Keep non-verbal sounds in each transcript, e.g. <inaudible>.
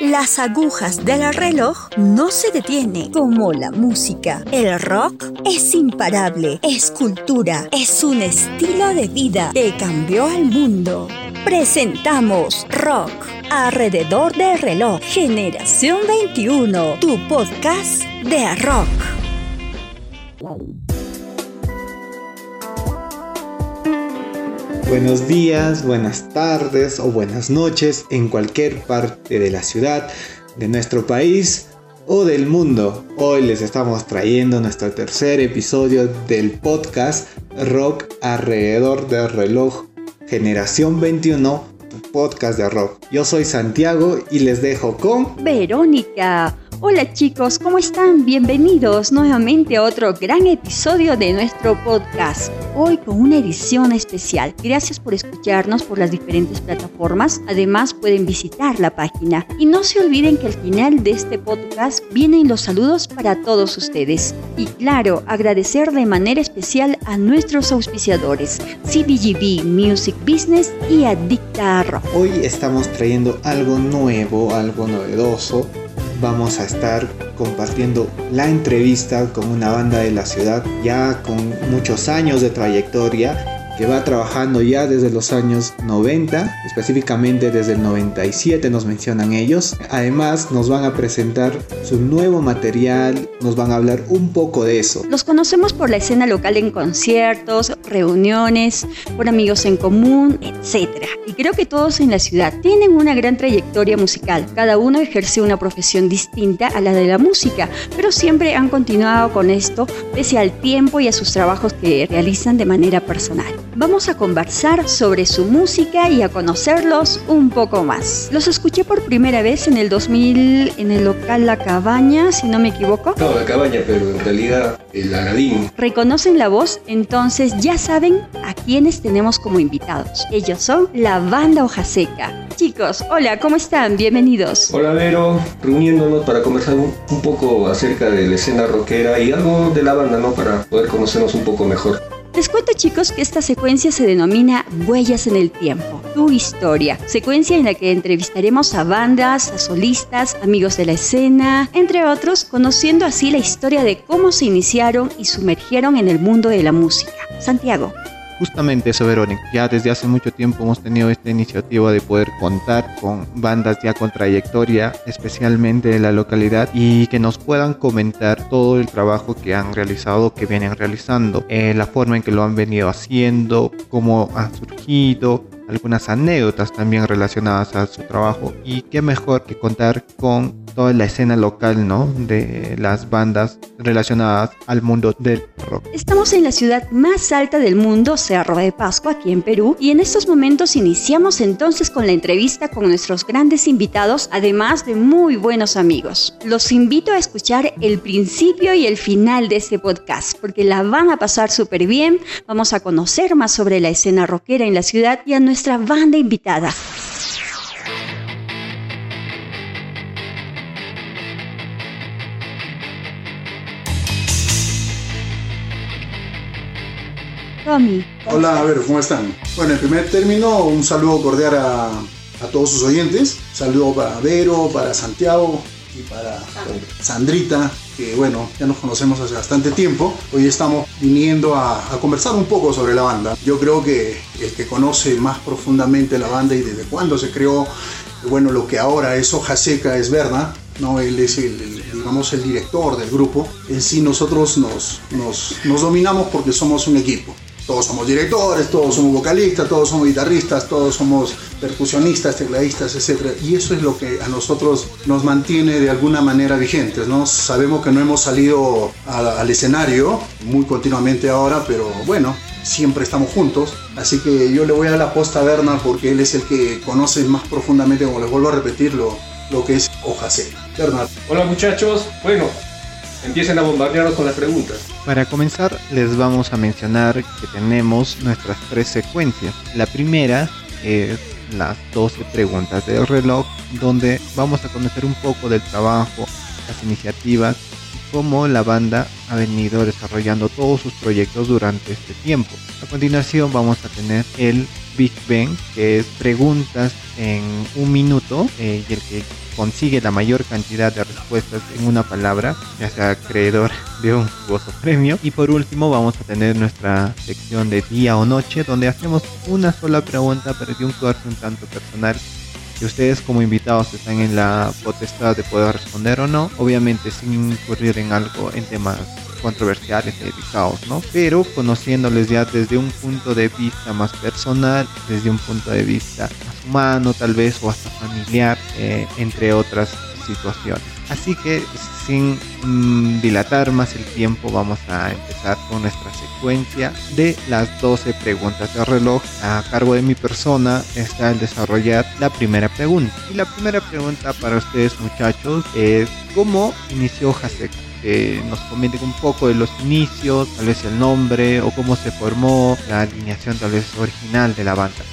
Las agujas del reloj no se detienen como la música. El rock es imparable, es cultura, es un estilo de vida que cambió al mundo. Presentamos Rock alrededor del reloj, Generación 21, tu podcast de rock. Buenos días, buenas tardes o buenas noches en cualquier parte de la ciudad, de nuestro país o del mundo. Hoy les estamos trayendo nuestro tercer episodio del podcast Rock alrededor del reloj Generación 21, tu podcast de rock. Yo soy Santiago y les dejo con Verónica. Hola chicos, ¿cómo están? Bienvenidos nuevamente a otro gran episodio de nuestro podcast. Hoy con una edición especial. Gracias por escucharnos por las diferentes plataformas. Además pueden visitar la página. Y no se olviden que al final de este podcast vienen los saludos para todos ustedes. Y claro, agradecer de manera especial a nuestros auspiciadores, CBGB Music Business y Adicta. Hoy estamos trayendo algo nuevo, algo novedoso vamos a estar compartiendo la entrevista con una banda de la ciudad ya con muchos años de trayectoria que va trabajando ya desde los años 90, específicamente desde el 97 nos mencionan ellos. Además nos van a presentar su nuevo material, nos van a hablar un poco de eso. Los conocemos por la escena local en conciertos, reuniones, por amigos en común, etc. Y creo que todos en la ciudad tienen una gran trayectoria musical. Cada uno ejerce una profesión distinta a la de la música, pero siempre han continuado con esto pese al tiempo y a sus trabajos que realizan de manera personal vamos a conversar sobre su música y a conocerlos un poco más. Los escuché por primera vez en el 2000 en el local La Cabaña, si no me equivoco. No, La Cabaña, pero en realidad el Agadín. ¿Reconocen la voz? Entonces ya saben a quienes tenemos como invitados. Ellos son la banda Hoja Seca. Chicos, hola, ¿cómo están? Bienvenidos. Hola Vero, reuniéndonos para conversar un, un poco acerca de la escena rockera y algo de la banda, ¿no? Para poder conocernos un poco mejor. Les cuento chicos que esta secuencia se denomina Huellas en el Tiempo, tu historia, secuencia en la que entrevistaremos a bandas, a solistas, amigos de la escena, entre otros, conociendo así la historia de cómo se iniciaron y sumergieron en el mundo de la música. Santiago. Justamente eso, Verónica. Ya desde hace mucho tiempo hemos tenido esta iniciativa de poder contar con bandas ya con trayectoria, especialmente de la localidad, y que nos puedan comentar todo el trabajo que han realizado, que vienen realizando, eh, la forma en que lo han venido haciendo, cómo han surgido, algunas anécdotas también relacionadas a su trabajo y qué mejor que contar con toda la escena local, ¿no? De las bandas relacionadas al mundo del rock. Estamos en la ciudad más alta del mundo, Cerro de Pascua, aquí en Perú, y en estos momentos iniciamos entonces con la entrevista con nuestros grandes invitados, además de muy buenos amigos. Los invito a escuchar el principio y el final de este podcast, porque la van a pasar súper bien, vamos a conocer más sobre la escena rockera en la ciudad y a nuestra banda invitada. Tommy. Hola, a ver, ¿cómo están? Bueno, en primer término, un saludo cordial a, a todos sus oyentes. saludo para Vero, para Santiago y para Sandrita, que bueno, ya nos conocemos hace bastante tiempo. Hoy estamos viniendo a, conversar un poco sobre la banda. Yo creo que el que conoce más profundamente la banda y desde cuándo se creó, bueno, lo que ahora es Hoja Seca es Berna, ¿no? Él es el, digamos, el director del grupo. En sí nosotros nos, nos, nos dominamos porque somos un equipo todos somos directores, todos somos vocalistas, todos somos guitarristas, todos somos percusionistas, tecladistas, etc. Y eso es lo que a nosotros nos mantiene de alguna manera vigentes, ¿no? Sabemos que no hemos salido al escenario muy continuamente ahora, pero bueno, siempre estamos juntos. Así que yo le voy a dar la posta a Bernard porque él es el que conoce más profundamente, como les vuelvo a repetir, lo, lo que es hoja seca. Bernard. Hola muchachos, bueno, empiecen a bombardearnos con las preguntas. Para comenzar, les vamos a mencionar que tenemos nuestras tres secuencias. La primera es las 12 preguntas del reloj, donde vamos a conocer un poco del trabajo, las iniciativas y cómo la banda ha venido desarrollando todos sus proyectos durante este tiempo. A continuación vamos a tener el Big Bang, que es preguntas en un minuto eh, y el que consigue la mayor cantidad de respuestas en una palabra, ya sea acreedor de un jugoso premio. Y por último vamos a tener nuestra sección de día o noche, donde hacemos una sola pregunta, pero de un corte un tanto personal que ustedes como invitados están en la potestad de poder responder o no, obviamente sin incurrir en algo, en temas controversiales y delicados, ¿no? Pero conociéndoles ya desde un punto de vista más personal, desde un punto de vista más humano tal vez o hasta familiar, eh, entre otras situaciones. Así que sin mm, dilatar más el tiempo vamos a empezar con nuestra secuencia de las 12 preguntas de reloj. A cargo de mi persona está el desarrollar la primera pregunta. Y la primera pregunta para ustedes muchachos es ¿cómo inició Haseka? Que nos comenten un poco de los inicios, tal vez el nombre o cómo se formó la alineación tal vez original de la banda.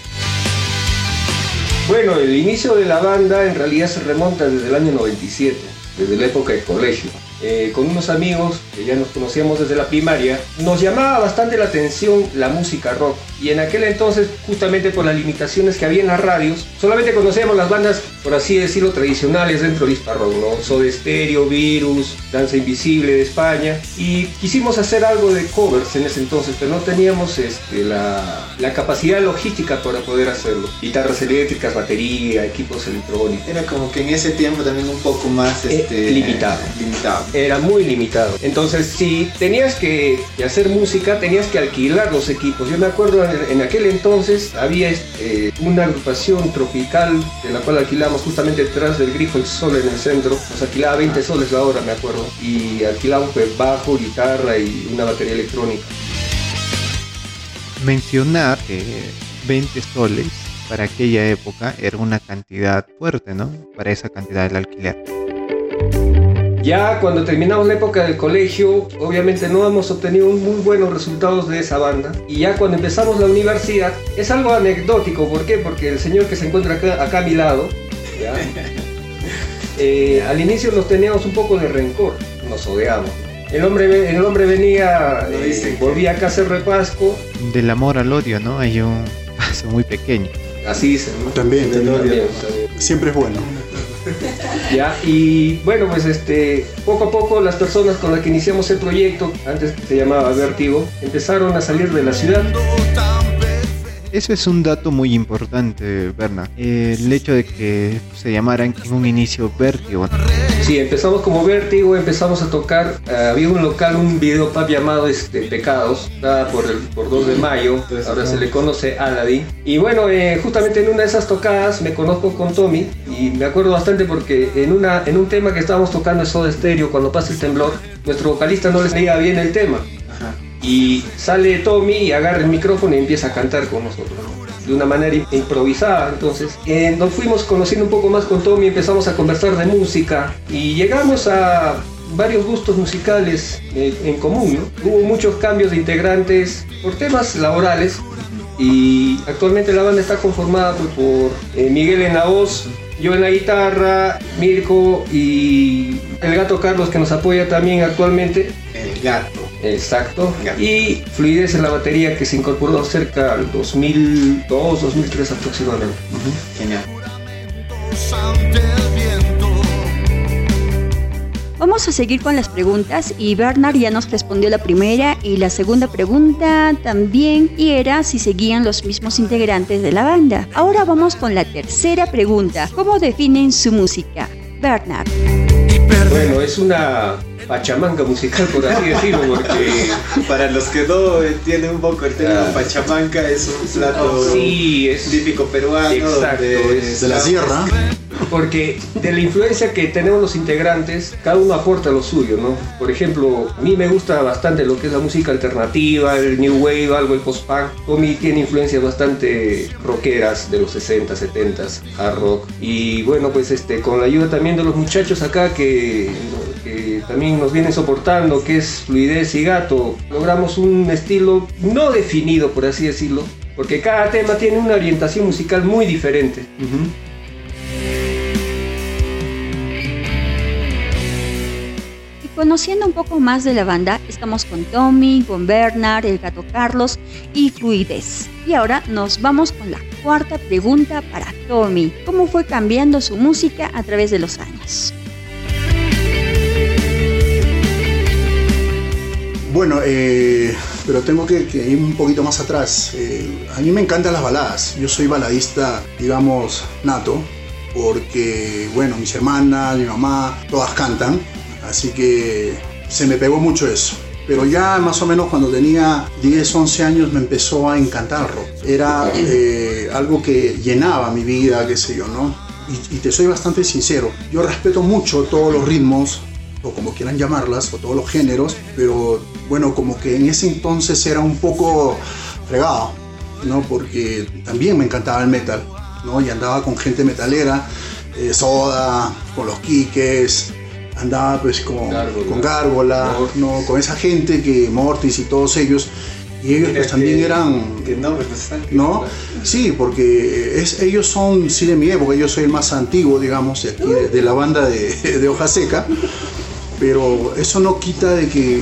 Bueno, el inicio de la banda en realidad se remonta desde el año 97, desde la época de colegio. Eh, con unos amigos que ya nos conocíamos desde la primaria, nos llamaba bastante la atención la música rock. Y en aquel entonces, justamente por las limitaciones que había en las radios, solamente conocíamos las bandas, por así decirlo, tradicionales dentro de Hispa Rock, ¿no? Soda Stereo, Virus, Danza Invisible de España. Y quisimos hacer algo de covers en ese entonces, pero no teníamos este, la, la capacidad logística para poder hacerlo. Guitarras eléctricas, batería, equipos electrónicos. Era como que en ese tiempo también un poco más Eh, este, limitado. limitado. era muy limitado. Entonces, si tenías que, que hacer música, tenías que alquilar los equipos. Yo me acuerdo en, en aquel entonces había este, una agrupación tropical de la cual alquilamos justamente detrás del grifo El Sol en el centro. Nos alquilaba 20 soles la hora, me acuerdo. Y alquilamos pues, bajo, guitarra y una batería electrónica. Mencionar que 20 soles para aquella época era una cantidad fuerte, ¿no? Para esa cantidad del alquiler. Ya cuando terminamos la época del colegio, obviamente no hemos obtenido muy buenos resultados de esa banda. Y ya cuando empezamos la universidad, es algo anecdótico. ¿Por qué? Porque el señor que se encuentra acá, acá a mi lado, ¿ya? <laughs> Eh, al inicio nos teníamos un poco de rencor, nos odiamos. El hombre, el hombre venía, eh, volvía acá a hacer repasco, Del amor al odio, ¿no? Hay un <laughs> paso muy pequeño. así dicen, ¿no? También. También, también. Siempre es bueno. <laughs> Ya, y bueno, pues este, poco a poco las personas con las que iniciamos el proyecto, antes se llamaba Vértigo, empezaron a salir de la ciudad. Eso es un dato muy importante, Berna. Eh, el hecho de que se llamaran en un inicio Vértigo. Sí, empezamos como Vértigo, empezamos a tocar, eh, había un local, un videopub llamado este, Pecados, estaba por el por 2 de mayo, Entonces, ahora se le conoce Aladdin. Y bueno, eh, justamente en una de esas tocadas me conozco con Tommy y me acuerdo bastante porque en, una, en un tema que estábamos tocando en Soda Stereo, cuando pasa el temblor, nuestro vocalista no les leía bien el tema. Y sale Tommy y agarra el micrófono y empieza a cantar con nosotros. ¿no? De una manera im- improvisada. Entonces, eh, nos fuimos conociendo un poco más con Tommy, empezamos a conversar de música y llegamos a varios gustos musicales eh, en común. ¿no? Hubo muchos cambios de integrantes por temas laborales y actualmente la banda está conformada por eh, Miguel en la voz, yo en la guitarra, Mirko y el gato Carlos que nos apoya también actualmente. El gato. Exacto. Ya. Y fluidez en la batería que se incorporó cerca al 2002, 2003 aproximadamente. Genial. Vamos a seguir con las preguntas y Bernard ya nos respondió la primera y la segunda pregunta también y era si seguían los mismos integrantes de la banda. Ahora vamos con la tercera pregunta. ¿Cómo definen su música? Bernard. Bueno, es una pachamanga musical, por así decirlo, porque <laughs> Para los que no entienden un poco el término Ah. pachamanca, es un plato sí, es típico peruano. Exacto, donde es De la sierra. porque de la influencia que tenemos los integrantes, cada uno aporta lo suyo, ¿no? Por ejemplo, a mí me gusta bastante lo que es la música alternativa, el new wave, algo el post-punk. Tommy tiene influencias bastante rockeras de los 60, 70, hard rock. Y bueno, pues este, con la ayuda también de los muchachos acá que, que también nos vienen soportando, que es Fluidez y Gato, logramos un estilo no definido, por así decirlo, porque cada tema tiene una orientación musical muy diferente. ¿Y Conociendo un poco más de la banda, estamos con Tommy, con Bernard, el gato Carlos y Fluidez. Y ahora nos vamos con la cuarta pregunta para Tommy. ¿Cómo fue cambiando su música a través de los años? Bueno, eh, pero tengo que, ir un poquito más atrás. Eh, a mí me encantan las baladas. Yo soy baladista, digamos, nato, porque, bueno, mis hermanas, mi mamá, todas cantan. Así que se me pegó mucho eso. Pero ya más o menos cuando tenía 10, 11 años me empezó a encantar rock. Era eh, algo que llenaba mi vida, qué sé yo, ¿no? Y te soy bastante sincero, yo respeto mucho todos los ritmos, o como quieran llamarlas, o todos los géneros, pero bueno, como que en ese entonces era un poco fregado, ¿no? Porque también me encantaba el metal, ¿no? Y andaba con gente metalera, eh, Soda, con los Kikes, andaba pues con Gárgola, con, Gárgola ¿no? con esa gente que Mortis y todos ellos y ellos pues también eran no, ¿no? sí porque es, ellos son sí de mi época yo soy el más antiguo digamos de, aquí, de, la banda de, de hoja seca pero eso no quita de que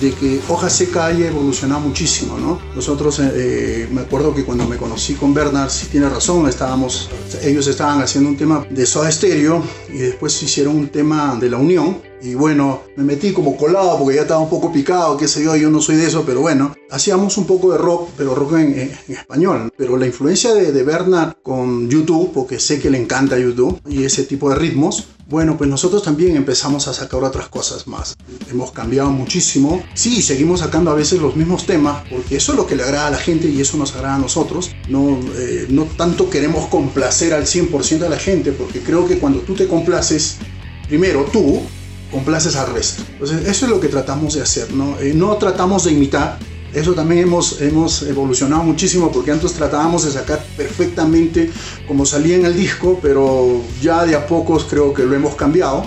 de que Hoja Seca haya evolucionado muchísimo, ¿no? Nosotros, eh, eh, me acuerdo que cuando me conocí con Bernard, si tiene razón, estábamos, ellos estaban haciendo un tema de Soda Stereo y después hicieron un tema de La Unión y bueno, me metí como colado porque ya estaba un poco picado, qué sé yo, yo no soy de eso, pero bueno, hacíamos un poco de rock, pero rock en, español. Pero la influencia de, de, Bernard con YouTube, porque sé que le encanta YouTube y ese tipo de ritmos, bueno, pues nosotros también empezamos a sacar otras cosas más. Hemos cambiado muchísimo. Sí, seguimos sacando a veces los mismos temas, porque eso es lo que le agrada a la gente y eso nos agrada a nosotros. No, eh, no tanto queremos complacer al 100% a la gente, porque creo que cuando tú te complaces, primero tú, complaces al resto. Entonces, eso es lo que tratamos de hacer, ¿no? Eh, no tratamos de imitar, eso también hemos, hemos evolucionado muchísimo porque antes tratábamos de sacar perfectamente como salía en el disco, pero ya de a pocos creo que lo hemos cambiado.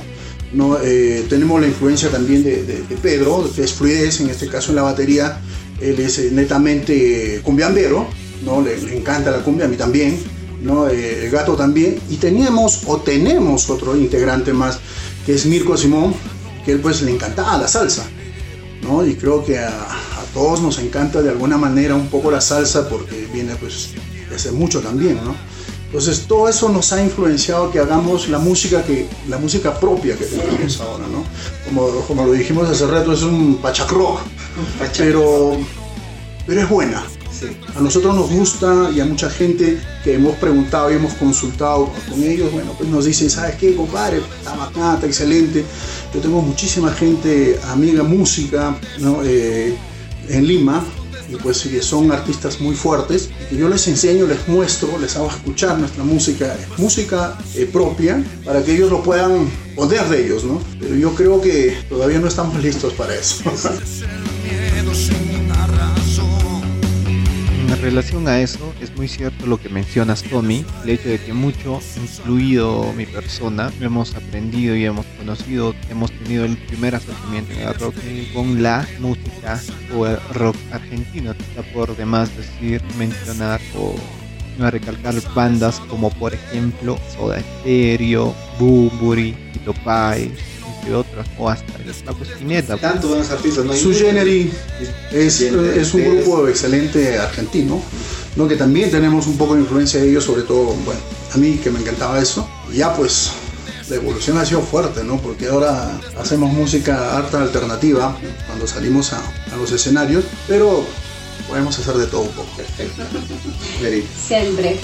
¿no? Eh, tenemos la influencia también de, de, Pedro, que es fluidez, en este caso en la batería, él es eh, netamente cumbiambero, ¿no? Le, le, encanta la cumbia, a mí también, ¿no? el gato también, y teníamos o tenemos otro integrante más que es Mirko Simón, que él pues le encantaba la salsa, ¿no? Y creo que a, a, todos nos encanta de alguna manera un poco la salsa porque viene pues de hace mucho también, ¿no? Entonces todo eso nos ha influenciado que hagamos la música que la música propia que tenemos ahora, ¿no? Como, como lo dijimos hace rato es un pachacrock, pero pero es buena, a nosotros nos gusta y a mucha gente que hemos preguntado y hemos consultado con ellos, bueno, pues nos dicen, ¿sabes qué, compadre? Está está excelente. Yo tengo muchísima gente, amiga música, ¿no? Eh, en Lima, y pues son artistas muy fuertes, y yo les enseño, les muestro, les hago escuchar nuestra música, música eh, propia, para que ellos lo puedan poder de ellos, ¿no? Pero yo creo que todavía no estamos <laughs> listos para eso. Relación a eso, es muy cierto lo que mencionas, Tommy, el hecho de que mucho, incluido mi persona, hemos aprendido y hemos conocido, hemos tenido el primer acercamiento en el rock con la música o el rock argentino. Por demás decir, mencionar o recalcar bandas como por ejemplo Soda Stereo, Bumburi, Tito Pai, entre otras, o hasta la Spinetta. Tantos buenos artistas, ¿no? Su Genery es, es un grupo excelente argentino, ¿no? que también tenemos un poco de influencia de ellos, sobre todo, bueno, a mí que me encantaba eso. Y ya pues la evolución ha sido fuerte, ¿no? Porque ahora hacemos música harta alternativa cuando salimos a, a los escenarios, pero podemos hacer de todo un poco. Perfecto. Siempre.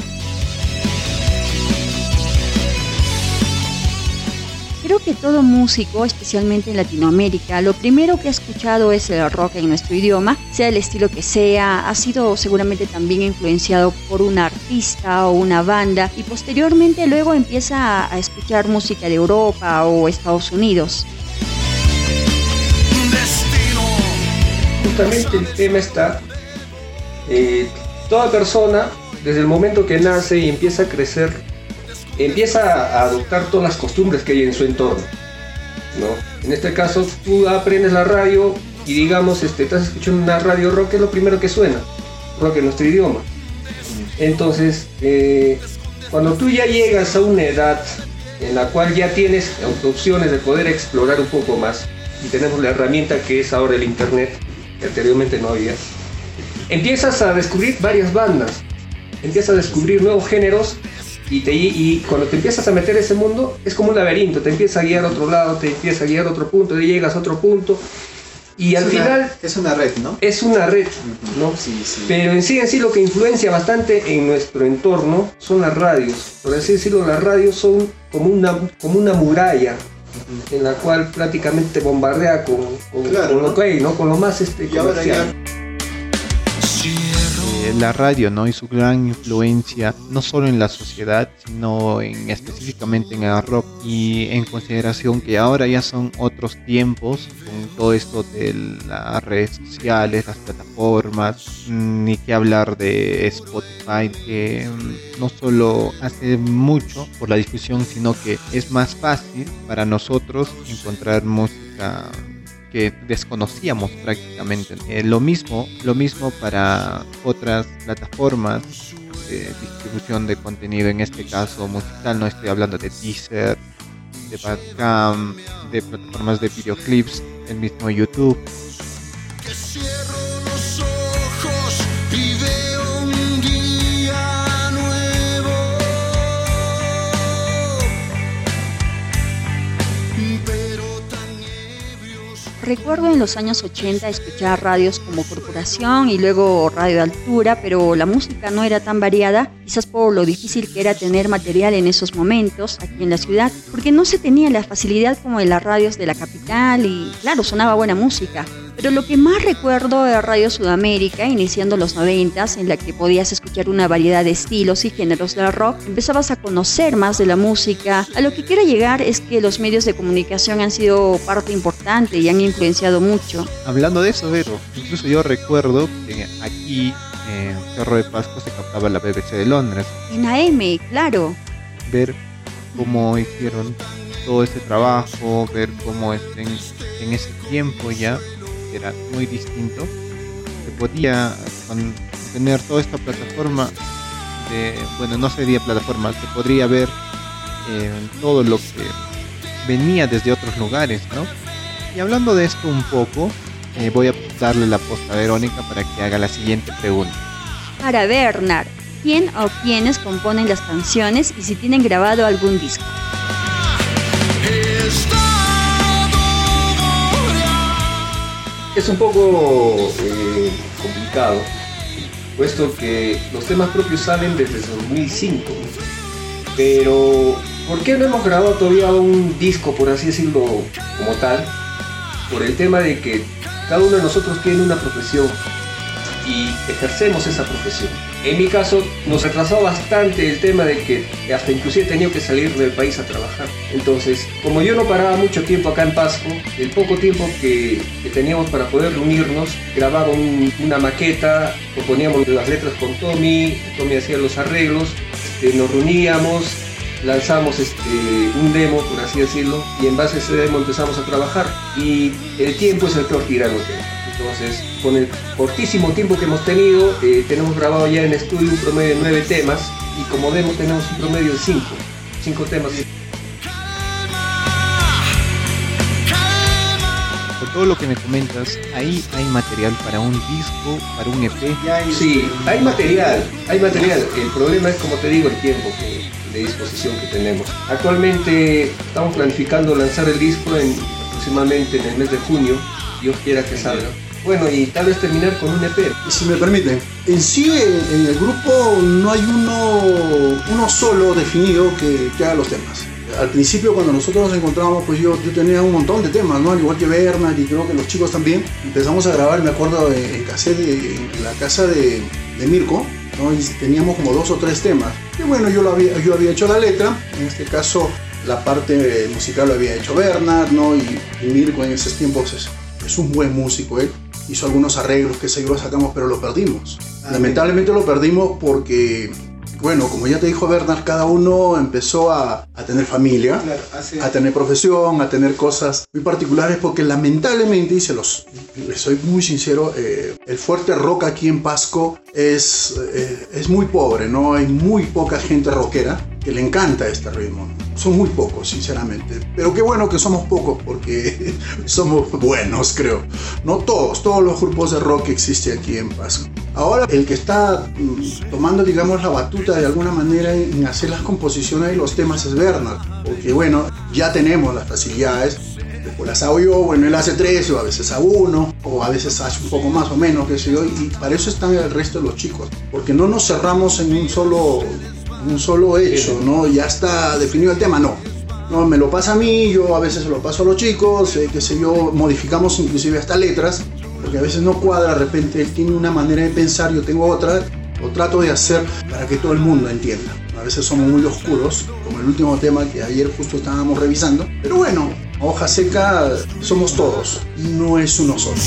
Creo que todo músico, especialmente en Latinoamérica, lo primero que ha escuchado es el rock en nuestro idioma, sea el estilo que sea, ha sido seguramente también influenciado por un artista o una banda y posteriormente luego empieza a escuchar música de Europa o Estados Unidos. Justamente el tema está, eh, toda persona desde el momento que nace y empieza a crecer empieza a adoptar todas las costumbres que hay en su entorno. ¿no? En este caso, tú aprendes la radio y digamos, este, estás escuchando una radio rock, es lo primero que suena, rock en nuestro idioma. Entonces, eh, cuando tú ya llegas a una edad en la cual ya tienes opciones de poder explorar un poco más, y tenemos la herramienta que es ahora el Internet, que anteriormente no había, empiezas a descubrir varias bandas, empiezas a descubrir nuevos géneros y, te, y cuando te empiezas a meter ese mundo es como un laberinto, te empieza a guiar a otro lado, te empieza a guiar a otro punto, y llegas a otro punto y al final... Es una red, ¿no? Es una red, ¿no? Sí, sí. Pero en sí, en sí lo que influencia bastante en nuestro entorno son las radios. Por así decirlo, las radios son como una, como una muralla en la cual prácticamente bombardea con, con, lo que hay, ¿no? Con lo más este, comercial la radio ¿no? y su gran influencia no solo en la sociedad sino en específicamente en el rock y en consideración que ahora ya son otros tiempos con todo esto de las redes sociales las plataformas ni que hablar de Spotify que mm, no solo hace mucho por la difusión sino que es más fácil para nosotros encontrar música que desconocíamos prácticamente. Eh, lo mismo, lo mismo para otras plataformas de distribución de contenido, en este caso musical, no estoy hablando de teaser, de Badcam, de plataformas de videoclips, el mismo YouTube. Recuerdo en los años 80 escuchar radios como Corporación y luego Radio Altura, pero la música no era tan variada, quizás por lo difícil que era tener material en esos momentos aquí en la ciudad, porque no se tenía la facilidad como en las radios de la capital y claro, sonaba buena música. Pero lo que más recuerdo es Radio Sudamérica, iniciando los 90, en la que podías escuchar una variedad de estilos y géneros del rock, empezabas a conocer más de la música. A lo que quiero llegar es que los medios de comunicación han sido parte importante y han influenciado mucho. Hablando de eso, Vero, incluso yo recuerdo que aquí en Cerro de Pasco se captaba la BBC de Londres. En AM, claro. Ver cómo hicieron todo ese trabajo, ver cómo en, en ese tiempo ya era muy distinto, se podía tener toda esta plataforma de, bueno, no sería plataforma, se podría ver eh, todo lo que venía desde otros lugares, ¿no? Y hablando de esto un poco, eh, voy a darle la posta a Verónica para que haga la siguiente pregunta. Para Bernard, ¿quién o quiénes componen las canciones y si tienen grabado algún disco? Es un poco eh, complicado, puesto que los temas propios salen desde 2005. Pero, ¿por qué no hemos grabado todavía un disco, por así decirlo, como tal? Por el tema de que cada uno de nosotros tiene una profesión y ejercemos esa profesión. En mi caso nos retrasó bastante el tema de que hasta inclusive he tenido que salir del país a trabajar. Entonces, como yo no paraba mucho tiempo acá en Pasco, el poco tiempo que, teníamos para poder reunirnos, grababa una maqueta, poníamos las letras con Tommy, Tommy hacía los arreglos, este, nos reuníamos, lanzamos este, un demo, por así decirlo, y en base a ese demo empezamos a trabajar. Y el tiempo es el peor tirano que entonces, con el cortísimo tiempo que hemos tenido, eh, tenemos grabado ya en estudio un promedio de nueve temas y como demo tenemos un promedio de cinco, cinco temas. Por todo lo que me comentas, ahí hay material para un disco, para un EP. Sí, hay material, hay material. El problema es, como te digo, el tiempo de disposición que tenemos. Actualmente estamos planificando lanzar el disco en, aproximadamente en el mes de junio. Dios quiera que salga. Bueno, y tal vez terminar con un EP. Y si me permiten, en sí en el grupo no hay uno, uno solo definido que, haga los temas. Al principio cuando nosotros nos encontramos, pues yo, yo tenía un montón de temas, ¿no? Al igual que Bernard y creo que los chicos también. Empezamos a grabar, me acuerdo, en cassette en la casa de, de Mirko, ¿no? Y teníamos como dos o tres temas. Y bueno, yo, lo había, yo había hecho la letra, en este caso la parte musical lo había hecho Bernard, ¿no? Y, Mirko en esos tiempos es, es un buen músico, ¿eh? Hizo algunos arreglos que se lo sacamos, pero lo perdimos. Ah, Lamentablemente lo perdimos porque, bueno, como ya te dijo Bernard, cada uno empezó a, a tener familia, a tener profesión, a tener cosas muy particulares, porque lamentablemente, y se los, les soy muy sincero, eh, el fuerte rock aquí en Pasco es, eh, es muy pobre, ¿no? Hay muy poca gente rockera que le encanta este ritmo. son muy pocos, sinceramente. Pero qué bueno que somos pocos porque <laughs> somos buenos, creo. No todos, todos los grupos de rock que existen aquí en Pasco. Ahora, el que está mm, tomando, digamos, la batuta de alguna manera en hacer las composiciones y los temas es Bernard. Porque, bueno, ya tenemos las facilidades pues las hago yo, bueno, él hace tres, o a veces a uno, o a veces hace un poco más o menos, qué sé yo, y para eso están el resto de los chicos, porque no nos cerramos en un solo, un solo hecho, ¿no? Ya está definido el tema, no. No, me lo pasa a mí, yo a veces lo paso a los chicos, eh, qué sé yo, modificamos inclusive hasta letras, porque a veces no cuadra, de repente él tiene una manera de pensar, yo tengo otra, lo trato de hacer para que todo el mundo entienda. A veces somos muy oscuros, como el último tema que ayer justo estábamos revisando, pero bueno, hoja seca somos todos, no es uno solo.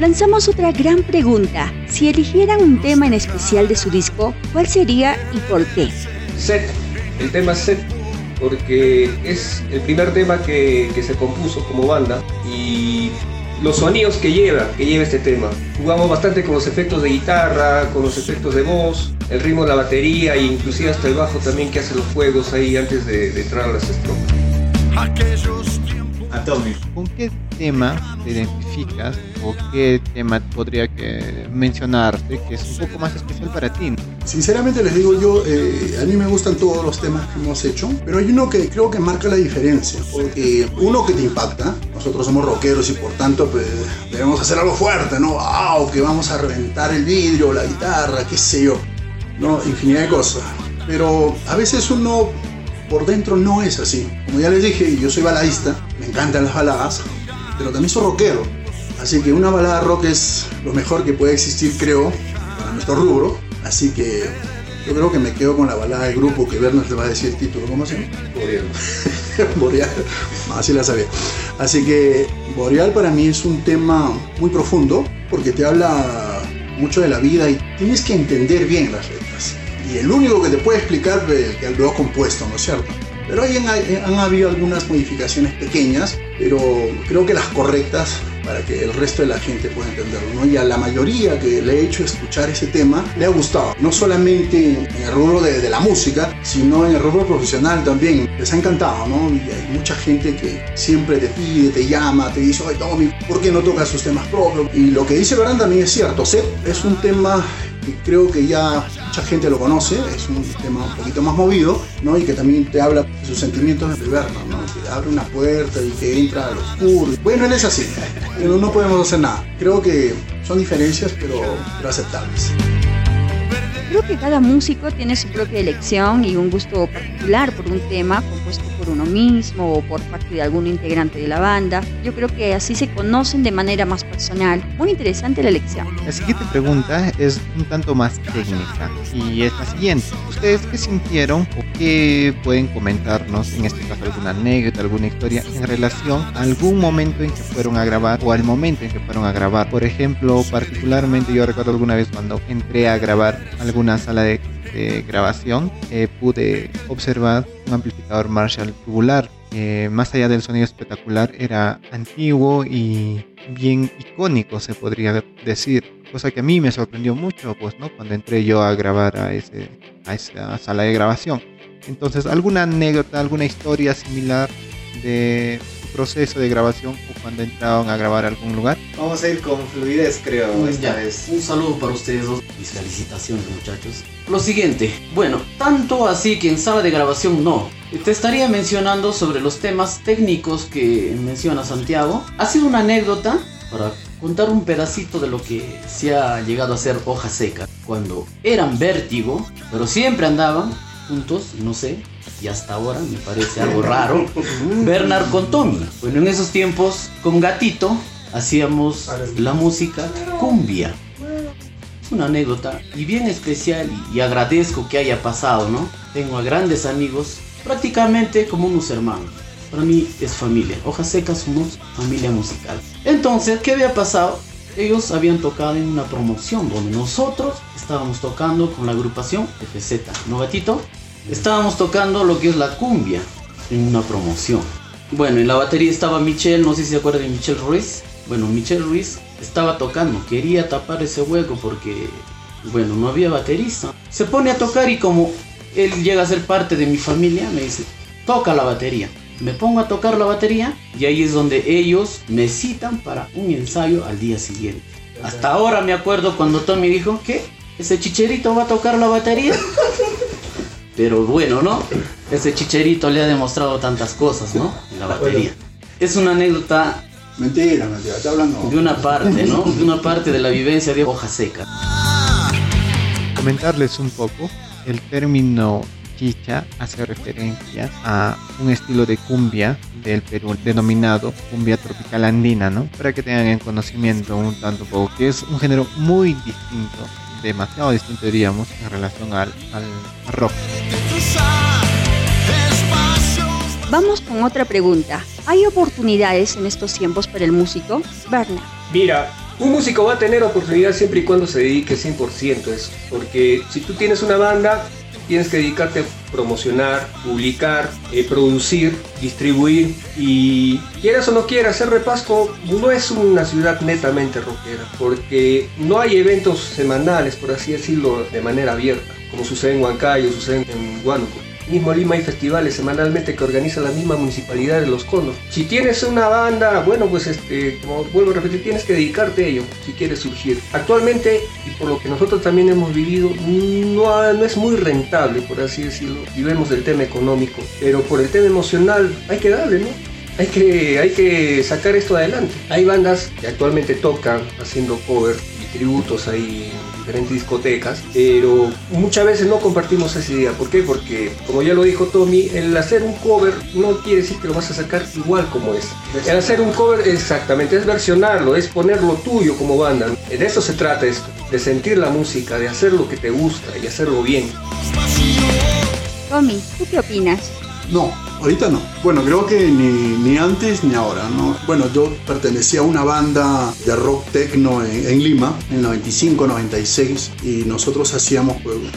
Lanzamos otra gran pregunta. Si eligieran un tema en especial de su disco, ¿cuál sería y por qué? Set, el tema Set, porque es el primer tema que, que se compuso como banda y los sonidos que lleva, que lleva este tema. Jugamos bastante con los efectos de guitarra, con los efectos de voz, el ritmo de la batería e inclusive hasta el bajo también que hace los juegos ahí antes de, de entrar a las estrofas. ¿Con qué tema te identificas o qué tema podría que mencionarte que es un poco más especial para ti? Sinceramente les digo yo, eh, a mí me gustan todos los temas que hemos hecho, pero hay uno que creo que marca la diferencia, porque uno que te impacta, nosotros somos rockeros y por tanto pues, debemos hacer algo fuerte, ¿no? ¡Wow! Que vamos a reventar el vidrio, la guitarra, qué sé yo, ¿no? Infinidad de cosas. Pero a veces uno por dentro no es así. Como ya les dije, yo soy baladista, me encantan las baladas, pero también soy rockero. Así que una balada rock es lo mejor que puede existir, creo, para nuestro rubro. Así que yo creo que me quedo con la balada del grupo que Bernard te va a decir el título. ¿Cómo se llama? Boreal. <laughs> Boreal. así la sabía. Así que Boreal para mí es un tema muy profundo porque te habla mucho de la vida y tienes que entender bien las letras y el único que te puede explicar es que lo ha compuesto, ¿no es cierto? Pero ahí han, han, habido algunas modificaciones pequeñas, pero creo que las correctas para que el resto de la gente pueda entenderlo. ¿no? Y a la mayoría que le he hecho escuchar ese tema le ha gustado, no solamente en el rubro de, la música, sino en el rubro profesional también. Les ha encantado, ¿no? Y hay mucha gente que siempre te pide, te llama, te dice, ay Tommy, ¿por qué no tocas sus temas propios? Y lo que dice Verán también es cierto, Seth es un tema que creo que ya mucha gente lo conoce, es un tema un poquito más movido, ¿no? Y que también te habla de sus sentimientos de Bernard, ¿no? Que abre una puerta y que entra al oscuro. Bueno, él es así, pero no podemos hacer nada. Creo que son diferencias, pero, aceptables. Creo que cada músico tiene su propia elección y un gusto particular por un tema uno mismo o por parte de algún integrante de la banda. Yo creo que así se conocen de manera más personal. Muy interesante la elección. La siguiente pregunta es un tanto más técnica y es la siguiente. ¿Ustedes qué sintieron o qué pueden comentarnos, en este caso alguna anécdota, alguna historia en relación a algún momento en que fueron a grabar o al momento en que fueron a grabar? Por ejemplo, particularmente yo recuerdo alguna vez cuando entré a grabar algún una sala de, grabación, eh, pude observar un amplificador Marshall tubular. más allá del sonido espectacular, era antiguo y bien icónico, se podría decir. Cosa que a mí me sorprendió mucho, pues, ¿no? Cuando entré yo a grabar a, ese, a esa sala de grabación. Entonces, ¿alguna anécdota, alguna historia similar de proceso de grabación o cuando entraban a grabar a algún lugar? Vamos a ir con fluidez, creo, esta vez. Un saludo para ustedes dos. Mis felicitaciones, muchachos. Lo siguiente, bueno, tanto así que en sala de grabación no. Te estaría mencionando sobre los temas técnicos que menciona Santiago. Ha sido una anécdota para contar un pedacito de lo que se ha llegado a ser hoja seca. Cuando eran vértigo, pero siempre andaban juntos, no sé, y hasta ahora me parece algo raro. <laughs> Bernard con Tommy. Bueno, en esos tiempos con Gatito hacíamos la música cumbia. Es una anécdota y bien especial y, agradezco que haya pasado, ¿no? Tengo a grandes amigos, prácticamente como unos hermanos. Para mí es familia. Hojas secas somos familia musical. Entonces, ¿qué había pasado? Ellos habían tocado en una promoción donde nosotros estábamos tocando con la agrupación FZ. ¿No, gatito? Estábamos tocando lo que es la cumbia en una promoción. Bueno, en la batería estaba Michelle, no sé si se acuerdan de Michelle Ruiz. Bueno, Michelle Ruiz estaba tocando, quería tapar ese hueco porque, bueno, no había baterista. Se pone a tocar y como él llega a ser parte de mi familia, me dice, toca la batería. Me pongo a tocar la batería y ahí es donde ellos me citan para un ensayo al día siguiente. Hasta ahora me acuerdo cuando Tommy dijo que ese chicherito va a tocar la batería. <laughs> Pero bueno, ¿no? Ese chicherito le ha demostrado tantas cosas, ¿no? En la batería. Es una anécdota. Mentira, mentira, está hablando. De una parte, ¿no? De una parte de la vivencia de hoja seca. Comentarles un poco, el término chicha hace referencia a un estilo de cumbia del Perú denominado cumbia tropical andina, ¿no? Para que tengan en conocimiento un tanto poco, que es un género muy distinto, demasiado distinto diríamos, en relación al, al rock. Vamos con otra pregunta. ¿Hay oportunidades en estos tiempos para el músico? Berna. Mira, un músico va a tener oportunidad siempre y cuando se dedique 100% a eso. Porque si tú tienes una banda, tienes que dedicarte a promocionar, publicar, eh, producir, distribuir y quieras o no quieras, hacer Repasco no es una ciudad netamente rockera porque no hay eventos semanales, por así decirlo, de manera abierta, como sucede en Huancayo, sucede en Huánuco mismo Lima hay festivales semanalmente que organiza la misma municipalidad de Los Conos. Si tienes una banda, bueno, pues este, como vuelvo a repetir, tienes que dedicarte a ello si quieres surgir. Actualmente, y por lo que nosotros también hemos vivido, no, no es muy rentable, por así decirlo, y vemos del tema económico, pero por el tema emocional hay que darle, ¿no? Hay que, hay que sacar esto adelante. Hay bandas que actualmente tocan haciendo cover y tributos ahí diferentes discotecas, pero muchas veces no compartimos esa idea. ¿Por qué? Porque, como ya lo dijo Tommy, el hacer un cover no quiere decir que lo vas a sacar igual como es. El hacer un cover, exactamente, es versionarlo, es ponerlo tuyo como banda. De eso se trata esto, de sentir la música, de hacer lo que te gusta y hacerlo bien. Tommy, ¿tú qué opinas? No, ahorita no. Bueno, creo que ni, antes ni ahora, ¿no? Bueno, yo pertenecía a una banda de rock techno en, Lima, en 95, 96, y nosotros hacíamos,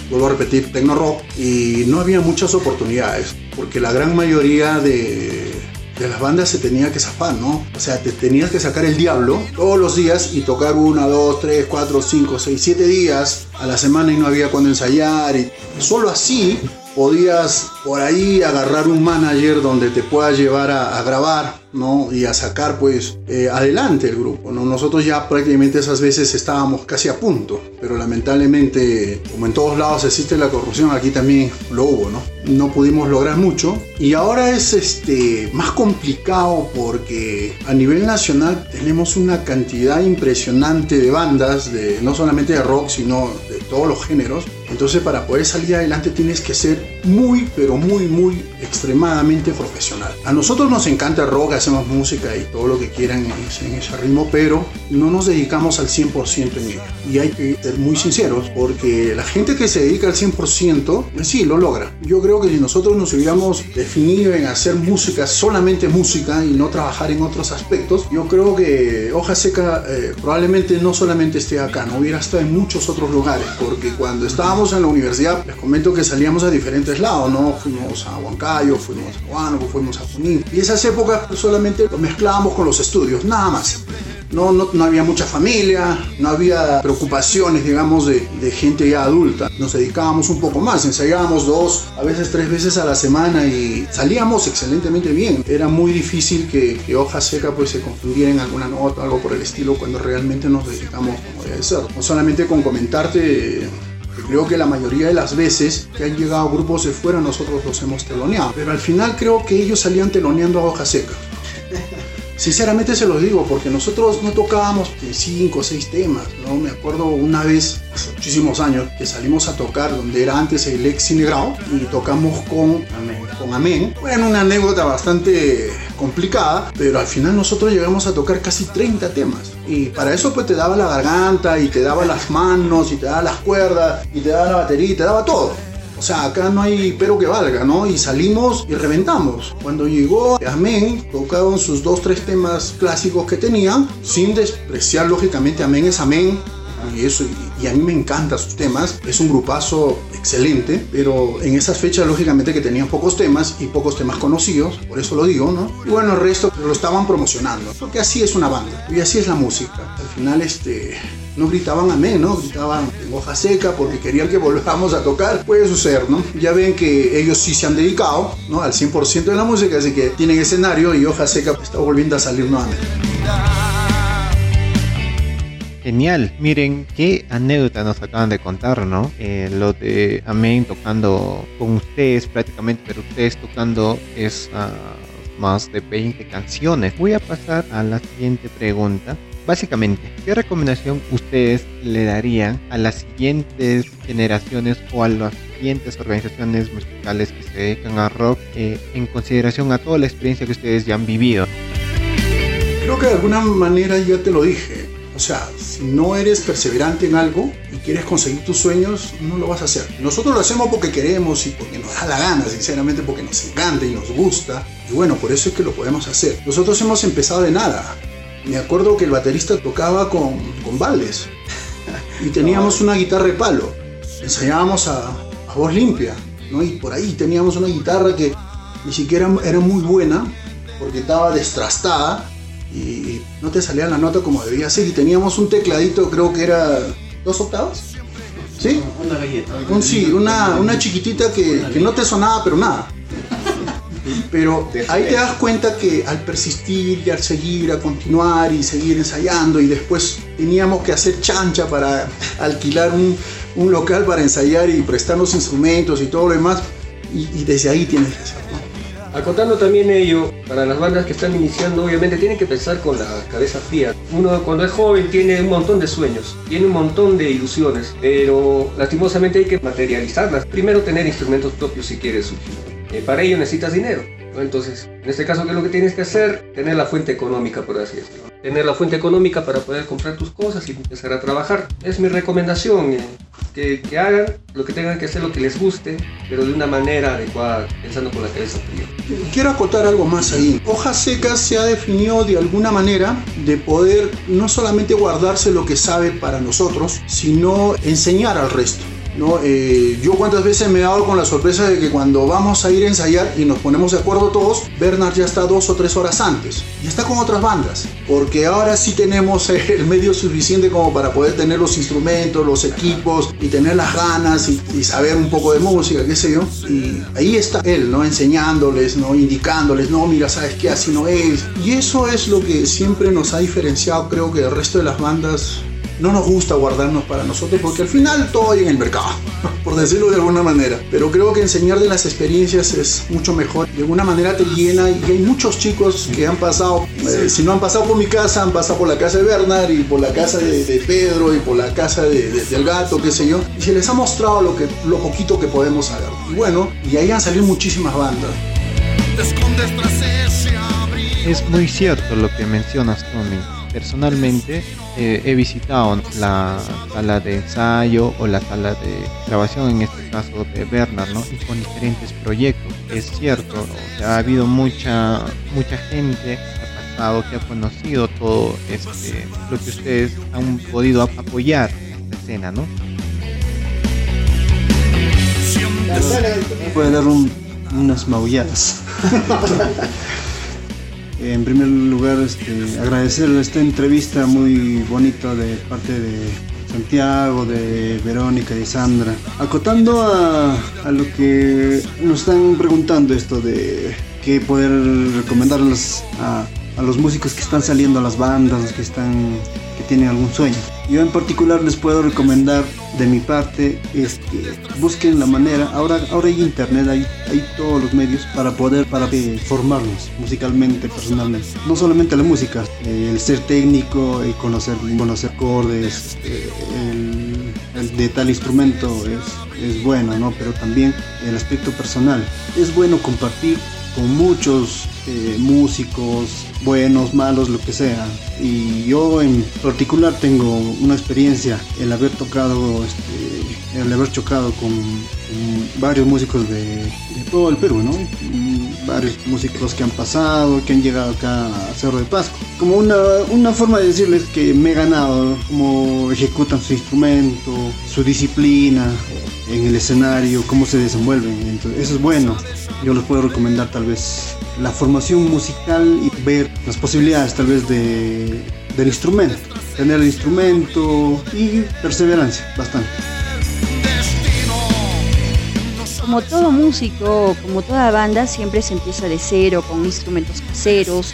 vuelvo a repetir, techno rock, y no había muchas oportunidades, porque la gran mayoría de, de las bandas se tenía que zafar, ¿no? O sea, te tenías que sacar el diablo todos los días y tocar una, dos, tres, cuatro, cinco, seis, siete días a la semana y no había cuando ensayar. Y solo así podías por ahí agarrar un manager donde te pueda llevar a, grabar, ¿no? Y a sacar, pues, eh, adelante el grupo, ¿no? Nosotros ya prácticamente esas veces estábamos casi a punto, pero lamentablemente, como en todos lados existe la corrupción, aquí también lo hubo, ¿no? No pudimos lograr mucho y ahora es este, más complicado porque a nivel nacional tenemos una cantidad impresionante de bandas, de, no solamente de rock, sino de todos los géneros. Entonces para poder salir adelante tienes que ser muy, pero muy, muy extremadamente profesional. A nosotros nos encanta rock, hacemos música y todo lo que quieran en ese, ritmo, pero no nos dedicamos al 100% en ello. Y hay que ser muy sinceros, porque la gente que se dedica al 100%, pues sí, lo logra. Yo creo que si nosotros nos hubiéramos definido en hacer música, solamente música y no trabajar en otros aspectos, yo creo que Hoja Seca eh, probablemente no solamente esté acá, no hubiera estado en muchos otros lugares, porque cuando estábamos en la universidad, les comento que salíamos a diferentes lados, ¿no? Fuimos a Huancayo, fuimos a Huánuco, fuimos a Junín. Y esas épocas solamente lo mezclábamos con los estudios, nada más. No, no, no, había mucha familia, no había preocupaciones, digamos, de, de, gente ya adulta. Nos dedicábamos un poco más, ensayábamos dos, a veces tres veces a la semana y salíamos excelentemente bien. Era muy difícil que, que Hoja Seca pues se confundiera en alguna nota, algo por el estilo, cuando realmente nos dedicamos como debe ser. No solamente con comentarte Creo que la mayoría de las veces que han llegado grupos de fuera nosotros los hemos teloneado, pero al final creo que ellos salían teloneando a hoja seca. <laughs> Sinceramente se los digo, porque nosotros no tocábamos cinco o seis temas, ¿no? Me acuerdo una vez, hace muchísimos años, que salimos a tocar donde era antes el ex Cinegrao y tocamos con. Con Amén. Bueno, una anécdota bastante complicada, pero al final nosotros llegamos a tocar casi 30 temas. Y para eso pues te daba la garganta y te daba las manos y te daba las cuerdas y te daba la batería y te daba todo. O sea, acá no hay pero que valga, ¿no? Y salimos y reventamos. Cuando llegó Amén, tocaron sus dos, tres temas clásicos que tenían, sin despreciar lógicamente Amén es Amén. Y eso, y a mí me encantan sus temas. Es un grupazo excelente, pero en esas fechas lógicamente que tenían pocos temas y pocos temas conocidos, por eso lo digo, ¿no? Y bueno, el resto lo estaban promocionando, porque así es una banda y así es la música. Al final este no gritaban amén, ¿no? Gritaban en hoja seca porque querían que volvamos a tocar. Puede suceder, ¿no? Ya ven que ellos sí se han dedicado, ¿no? Al 100% de la música, así que tienen escenario y hoja seca está volviendo a salir nuevamente. Genial, miren qué anécdota nos acaban de contar, ¿no? Eh, lo de Amén tocando con ustedes prácticamente, pero ustedes tocando es más de 20 canciones. Voy a pasar a la siguiente pregunta. Básicamente, ¿qué recomendación ustedes le darían a las siguientes generaciones o a las siguientes organizaciones musicales que se dedican a rock eh, en consideración a toda la experiencia que ustedes ya han vivido? Creo que de alguna manera ya te lo dije. O sea, si no eres perseverante en algo y quieres conseguir tus sueños, no lo vas a hacer. Nosotros lo hacemos porque queremos y porque nos da la gana, sinceramente porque nos encanta y nos gusta. Y bueno, por eso es que lo podemos hacer. Nosotros hemos empezado de nada. Me acuerdo que el baterista tocaba con, con baldes y teníamos una guitarra de palo. Ensayábamos a, a voz limpia, ¿no? Y por ahí teníamos una guitarra que ni siquiera era muy buena porque estaba destrastada y no te salía la nota como debía ser. Y teníamos un tecladito, creo que era dos octavas. ¿Sí? Una galleta. Un, sí, una, una chiquitita que, que no te sonaba, pero nada. <laughs> Pero ahí te das cuenta que al persistir y al seguir, a continuar y seguir ensayando y después teníamos que hacer chancha para alquilar un, un local para ensayar y prestar los instrumentos y todo lo demás y, y desde ahí tienes que hacerlo. Acotando también ello, para las bandas que están iniciando, obviamente tienen que pensar con la cabeza fría. Uno cuando es joven tiene un montón de sueños, tiene un montón de ilusiones, pero lastimosamente hay que materializarlas. Primero tener instrumentos propios si quieres surgir. Eh, para ello necesitas dinero. Entonces, en este caso, ¿qué es lo que tienes que hacer? Tener la fuente económica, por así decirlo. Tener la fuente económica para poder comprar tus cosas y empezar a trabajar. Es mi recomendación. Eh, que, que, hagan lo que tengan que hacer, lo que les guste, pero de una manera adecuada, pensando con la cabeza fría. Quiero acotar algo más ahí. Hojas Secas se ha definido de alguna manera de poder no solamente guardarse lo que sabe para nosotros, sino enseñar al resto. ¿No? Eh, yo cuántas veces me he dado con la sorpresa de que cuando vamos a ir a ensayar y nos ponemos de acuerdo todos, Bernard ya está dos o tres horas antes y está con otras bandas, porque ahora sí tenemos <laughs> el medio suficiente como para poder tener los instrumentos, los equipos y tener las ganas y, saber un poco de música, qué sé yo. Y ahí está él, ¿no? Enseñándoles, ¿no? Indicándoles, no, mira, sabes qué, así no es. Y eso es lo que siempre nos ha diferenciado, creo que del resto de las bandas no nos gusta guardarnos para nosotros porque al final todo hay en el mercado, <laughs> por decirlo de alguna manera. Pero creo que enseñar de las experiencias es mucho mejor. De alguna manera te llena y hay muchos chicos que han pasado, eh, si no han pasado por mi casa, han pasado por la casa de Bernard y por la casa de, de Pedro y por la casa de, de, del gato, qué sé yo. Y se les ha mostrado lo, que, lo poquito que podemos hacer. Y bueno, y ahí han salido muchísimas bandas. Es muy cierto lo que mencionas, Tommy personalmente eh, he visitado la sala de ensayo o la sala de grabación, en este caso de Bernard, ¿no? y con diferentes proyectos. Es cierto, o sea, ha habido mucha, mucha gente que ha pasado, que ha conocido todo este, lo que ustedes han podido apoyar en esta escena, ¿no? Puede dar un, unas maulladas. <laughs> En primer lugar, este, agradecerle esta entrevista muy bonita de parte de Santiago, de Verónica y Sandra. Acotando a, lo que nos están preguntando esto de qué poder recomendarles a, a los músicos que están saliendo a las bandas, que están que tienen algún sueño. Yo en particular les puedo recomendar de mi parte es que busquen la manera, ahora, ahora hay internet, hay, todos los medios para poder para formarnos musicalmente, personalmente. No solamente la música, eh, el ser técnico, el conocer, conocer acordes, eh, el, el, de tal instrumento es, es bueno, ¿no? Pero también el aspecto personal. Es bueno compartir con muchos eh, músicos, buenos, malos, lo que sea. Y yo en particular tengo una experiencia, el haber tocado, este, el haber chocado con, varios músicos de, todo el Perú, ¿no? varios músicos que han pasado, que han llegado acá a Cerro de Pasco. Como una, una forma de decirles que me he ganado, cómo ejecutan su instrumento, su disciplina en el escenario, cómo se desenvuelven. Entonces, eso es bueno. Yo les puedo recomendar tal vez la formación musical y ver las posibilidades tal vez de, del instrumento. Tener el instrumento y perseverancia, bastante. Como todo músico, como toda banda, siempre se empieza de cero con instrumentos caseros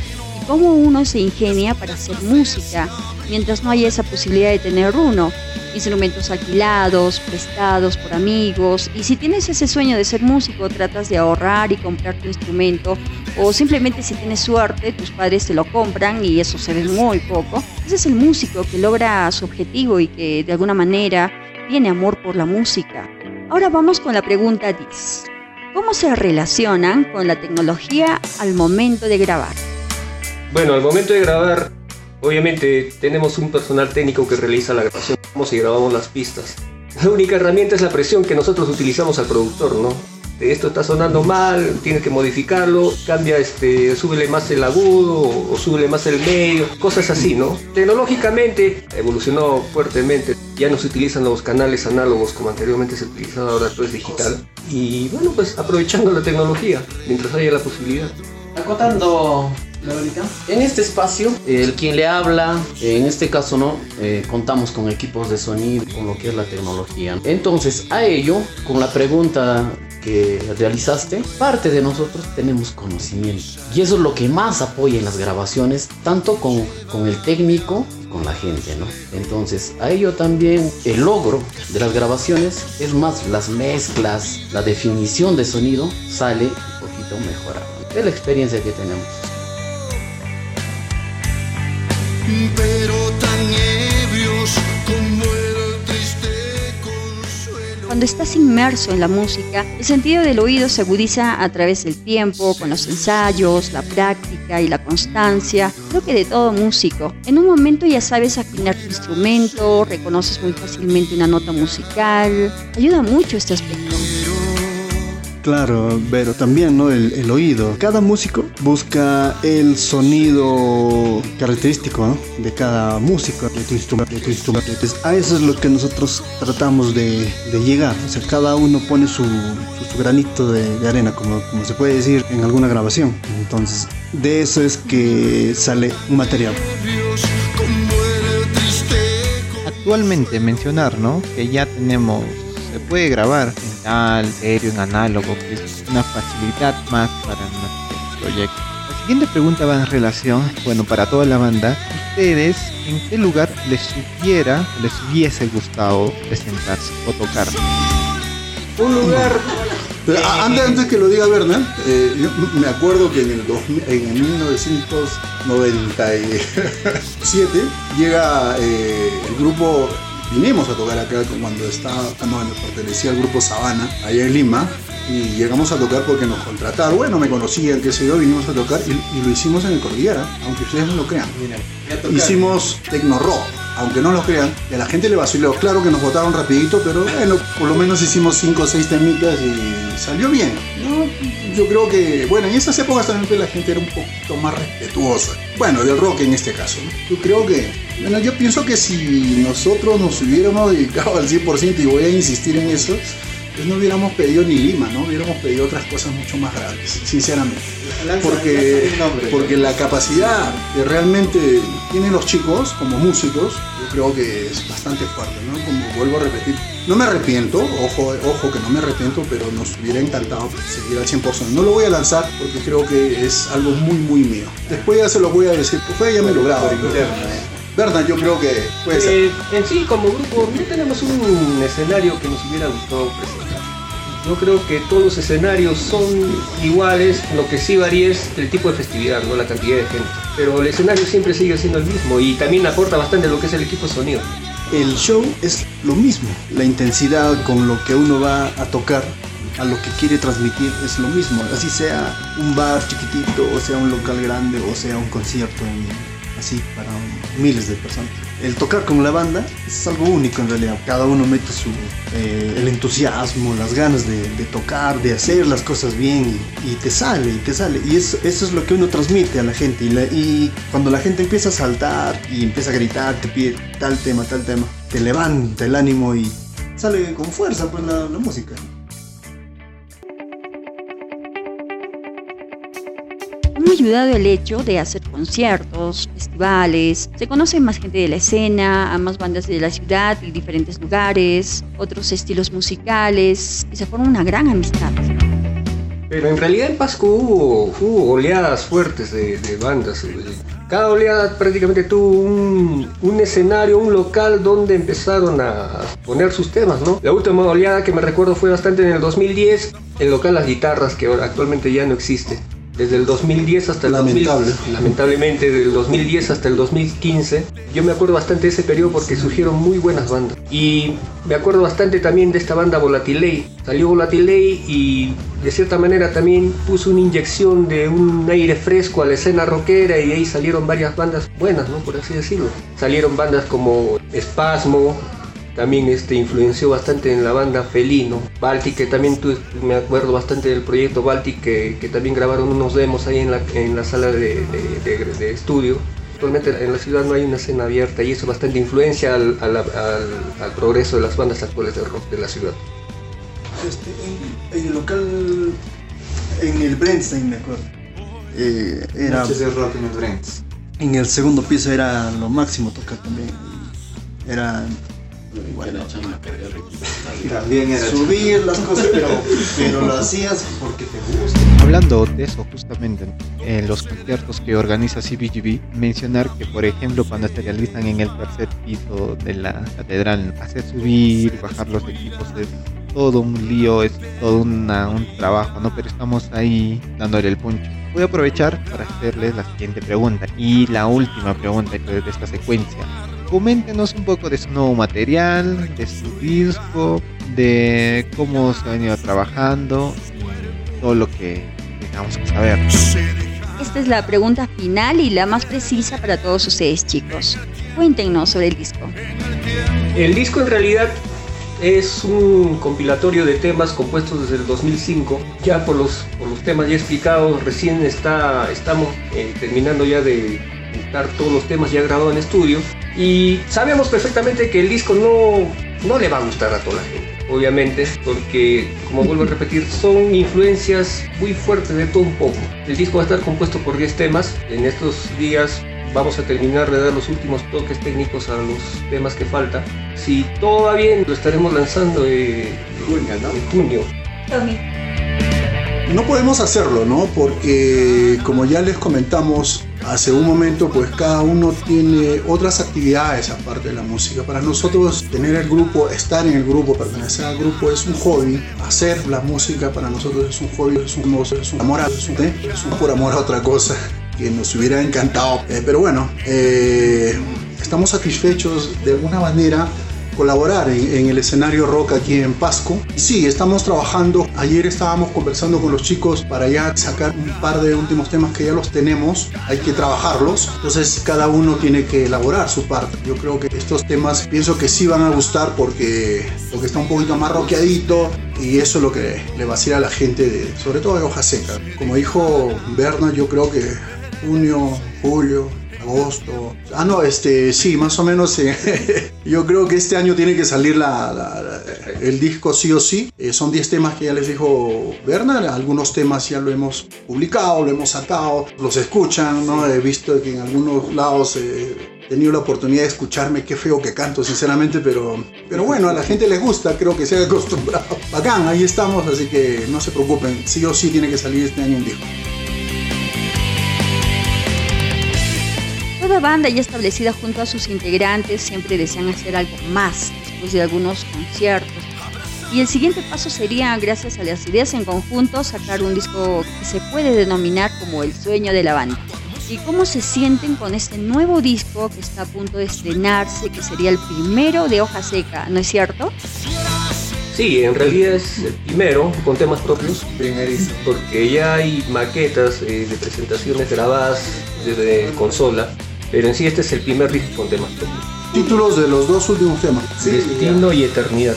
cómo uno se ingenia para hacer música, mientras no haya esa posibilidad de tener uno instrumentos alquilados, prestados por amigos. Y si tienes ese sueño de ser músico, tratas de ahorrar y comprar tu instrumento. O simplemente si tienes suerte, tus padres te lo compran y eso se ve muy poco. Ese es el músico que logra su objetivo y que de alguna manera tiene amor por la música. Ahora vamos con la pregunta 10. ¿Cómo se relacionan con la tecnología al momento de grabar? Bueno, al momento de grabar Obviamente tenemos un personal técnico que realiza la grabación y grabamos las pistas. La única herramienta es la presión que nosotros utilizamos al productor, ¿no? Esto está sonando mal, tienes que modificarlo, cambia, este, súbele más el agudo o, súbele más el medio, cosas así, ¿no? Tecnológicamente evolucionó fuertemente, ya no se utilizan los canales análogos como anteriormente se utilizaba, ahora todo es digital. Y bueno, pues aprovechando la tecnología, mientras haya la posibilidad. Acotando en este espacio, el quien le habla, en este caso no, eh, contamos con equipos de sonido, con lo que es la tecnología. Entonces, a ello, con la pregunta que realizaste, parte de nosotros tenemos conocimiento. Y eso es lo que más apoya en las grabaciones, tanto con, con el técnico con la gente, ¿no? Entonces, a ello también el logro de las grabaciones es más las mezclas, la definición de sonido sale un poquito mejorada. Es la experiencia que tenemos. Cuando estás inmerso en la música, el sentido del oído se agudiza a través del tiempo, con los ensayos, la práctica y la constancia. Creo que de todo músico. En un momento ya sabes afinar tu instrumento, reconoces muy fácilmente una nota musical. Ayuda mucho este aspecto. Claro, pero también ¿no? el, oído. Cada músico busca el sonido característico de cada músico, de tu instrumento. De tu instrumento. a eso es lo que nosotros tratamos de, llegar. O sea, cada uno pone su, granito de, arena, como, como se puede decir en alguna grabación. Entonces, de eso es que sale un material. Actualmente mencionar, ¿no? Que ya tenemos se puede grabar en tal, serio, en análogo, que es una facilidad más para nuestro proyecto. La siguiente pregunta va en relación, bueno, para toda la banda, ¿ustedes en qué lugar les supiera, les hubiese gustado presentarse o tocar? Un lugar antes, que lo diga Bernal, eh, me acuerdo que en el, en 1997 llega eh, el grupo vinimos a tocar acá cuando estaba, cuando pertenecía al grupo Sabana, allá en Lima, y llegamos a tocar porque nos contrataron. Bueno, me conocían, qué sé yo, vinimos a tocar y, lo hicimos en el Cordillera, aunque ustedes no lo crean. Hicimos tecno rock, aunque no lo crean, a la gente le vaciló. Claro que nos votaron rapidito, pero bueno, por lo menos hicimos 5 o 6 temitas y salió bien. Yo creo que, bueno, en esas épocas también la gente era un poquito más respetuosa. Bueno, del rock en este caso. Yo creo que, bueno, yo pienso que si nosotros nos hubiéramos dedicado al 100% y voy a insistir en eso, no hubiéramos pedido ni Lima, ¿no? Hubiéramos pedido otras cosas mucho más grandes, sinceramente. Porque, porque la capacidad que realmente tienen los chicos como músicos, yo creo que es bastante fuerte, ¿no? Como vuelvo a repetir, no me arrepiento, ojo, ojo que no me arrepiento, pero nos hubiera encantado seguir al 100%. No lo voy a lanzar porque creo que es algo muy, muy mío. Después ya se lo voy a decir, pues ya me lo grabo. Verdad, yo creo que puede ser. Eh, en sí, como grupo, no tenemos un escenario que nos hubiera gustado presentar. Yo creo que todos los escenarios son iguales, lo que sí varía es el tipo de festividad, no la cantidad de gente. Pero el escenario siempre sigue siendo el mismo y también aporta bastante lo que es el equipo de sonido. El show es lo mismo, la intensidad con lo que uno va a tocar a lo que quiere transmitir es lo mismo, así sea un bar chiquitito, o sea un local grande, o sea un concierto así para miles de personas. El tocar con la banda es algo único en realidad. Cada uno mete su, eh, el entusiasmo, las ganas de, tocar, de hacer las cosas bien y, te sale, y te sale. Y eso, eso, es lo que uno transmite a la gente. Y, cuando la gente empieza a saltar y empieza a gritar, te pide tal tema, tal tema, te levanta el ánimo y sale con fuerza pues la música. Ha ayudado el hecho de hacer conciertos, festivales, se conoce más gente de la escena, a más bandas de la ciudad y diferentes lugares, otros estilos musicales y se forma una gran amistad. Pero en realidad en Pasco hubo, oleadas fuertes de, bandas. Cada oleada prácticamente tuvo un, un, escenario, un local donde empezaron a poner sus temas, ¿no? La última oleada que me recuerdo fue bastante en el 2010, el local Las Guitarras, que actualmente ya no existe desde el 2010 hasta el Lamentable. lamentablemente desde el 2010 hasta el 2015 yo me acuerdo bastante de ese periodo porque surgieron muy buenas bandas. Y me acuerdo bastante también de esta banda Volatilei. Salió Volatilei y de cierta manera también puso una inyección de un aire fresco a la escena rockera y de ahí salieron varias bandas buenas no por así decirlo. Salieron bandas como Espasmo también este, influenció bastante en la banda Felino. Baltic, que también me acuerdo bastante del proyecto Baltic, que, también grabaron unos demos ahí en la, en la sala de, de, estudio. Actualmente en la ciudad no hay una escena abierta y eso bastante influencia al, al, al, progreso de las bandas actuales de rock de la ciudad. Este, en, el local, en el Brentstein, me acuerdo. Eh, era, de rock en el Brents. En el segundo piso era lo máximo tocar también. Era también era subir las cosas, pero, lo hacías porque te gusta. Hablando de eso, justamente en los conciertos que organiza CBGB, mencionar que, por ejemplo, cuando se realizan en el tercer piso de la catedral, hacer subir, bajar los equipos es todo un lío, es todo una, un trabajo, ¿no? Pero estamos ahí dándole el puncho. Voy a aprovechar para hacerles la siguiente pregunta y la última pregunta de esta secuencia coméntenos un poco de su nuevo material, de su disco, de cómo se ha venido trabajando y todo lo que tengamos que saber. Esta es la pregunta final y la más precisa para todos ustedes chicos. Cuéntenos sobre el disco. El disco en realidad es un compilatorio de temas compuestos desde el 2005. Ya por los, por los temas ya explicados, recién está, estamos eh, terminando ya de estar todos los temas ya grabados en estudio. Y sabemos perfectamente que el disco no, no le va a gustar a toda la gente, obviamente, porque, como vuelvo a <laughs> repetir, son influencias muy fuertes de todo un poco. El disco va a estar compuesto por 10 temas. En estos días vamos a terminar de dar los últimos toques técnicos a los temas que faltan. Si todo va bien, lo estaremos lanzando en junio. No podemos hacerlo, ¿no? Porque como ya les comentamos hace un momento, pues cada uno tiene otras actividades aparte de la música. Para nosotros tener el grupo, estar en el grupo, pertenecer al grupo es un hobby. Hacer la música para nosotros es un hobby, es un, es un amor, es un, es un por amor a otra cosa que nos hubiera encantado. Eh, pero bueno, eh, estamos satisfechos de alguna manera colaborar en, el escenario rock aquí en Pasco. Sí, estamos trabajando. Ayer estábamos conversando con los chicos para ya sacar un par de últimos temas que ya los tenemos. Hay que trabajarlos. Entonces cada uno tiene que elaborar su parte. Yo creo que estos temas pienso que sí van a gustar porque, porque está un poquito más rockeadito y eso es lo que le va a decir a la gente, de, sobre todo de hoja seca. Como dijo Berna, yo creo que junio, julio, agosto. Ah, no, este, sí, más o menos. Eh, <laughs> yo creo que este año tiene que salir la, el disco sí o sí. Eh, son 10 temas que ya les dijo Bernard. Algunos temas ya lo hemos publicado, lo hemos sacado, los escuchan, ¿no? He visto que en algunos lados eh, he tenido la oportunidad de escucharme. Qué feo que canto, sinceramente, pero, pero bueno, a la gente les gusta, creo que se ha acostumbrado. Bacán, ahí estamos, así que no se preocupen. Sí o sí tiene que salir este año un disco. Banda ya establecida junto a sus integrantes siempre desean hacer algo más después de algunos conciertos. Y el siguiente paso sería, gracias a las ideas en conjunto, sacar un disco que se puede denominar como el sueño de la banda. ¿Y cómo se sienten con este nuevo disco que está a punto de estrenarse, que sería el primero de hoja seca, ¿no es cierto? Sí, en realidad es el primero con temas propios, porque ya hay maquetas eh, de presentaciones grabadas desde consola, pero en sí este es el primer disco con temas propios. Títulos de los dos últimos temas. Destino y Eternidad.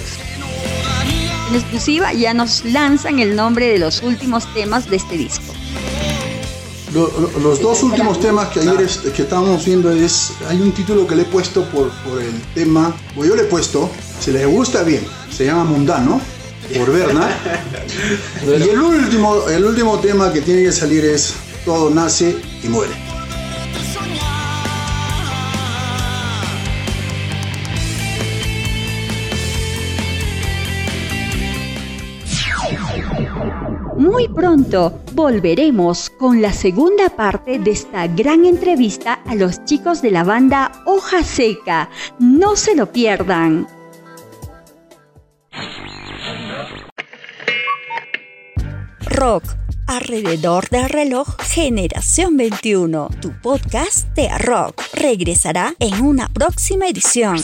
En exclusiva ya nos lanzan el nombre de los últimos temas de este disco. los dos últimos temas que ayer que estábamos viendo es hay un título que le he puesto por, por el tema o yo le he puesto si les gusta bien se llama Mundano por Berna <laughs> y el último el último tema que tiene que salir es todo nace y muere Muy pronto volveremos con la segunda parte de esta gran entrevista a los chicos de la banda Hoja Seca. No se lo pierdan. Rock alrededor del reloj Generación 21. Tu podcast de rock regresará en una próxima edición.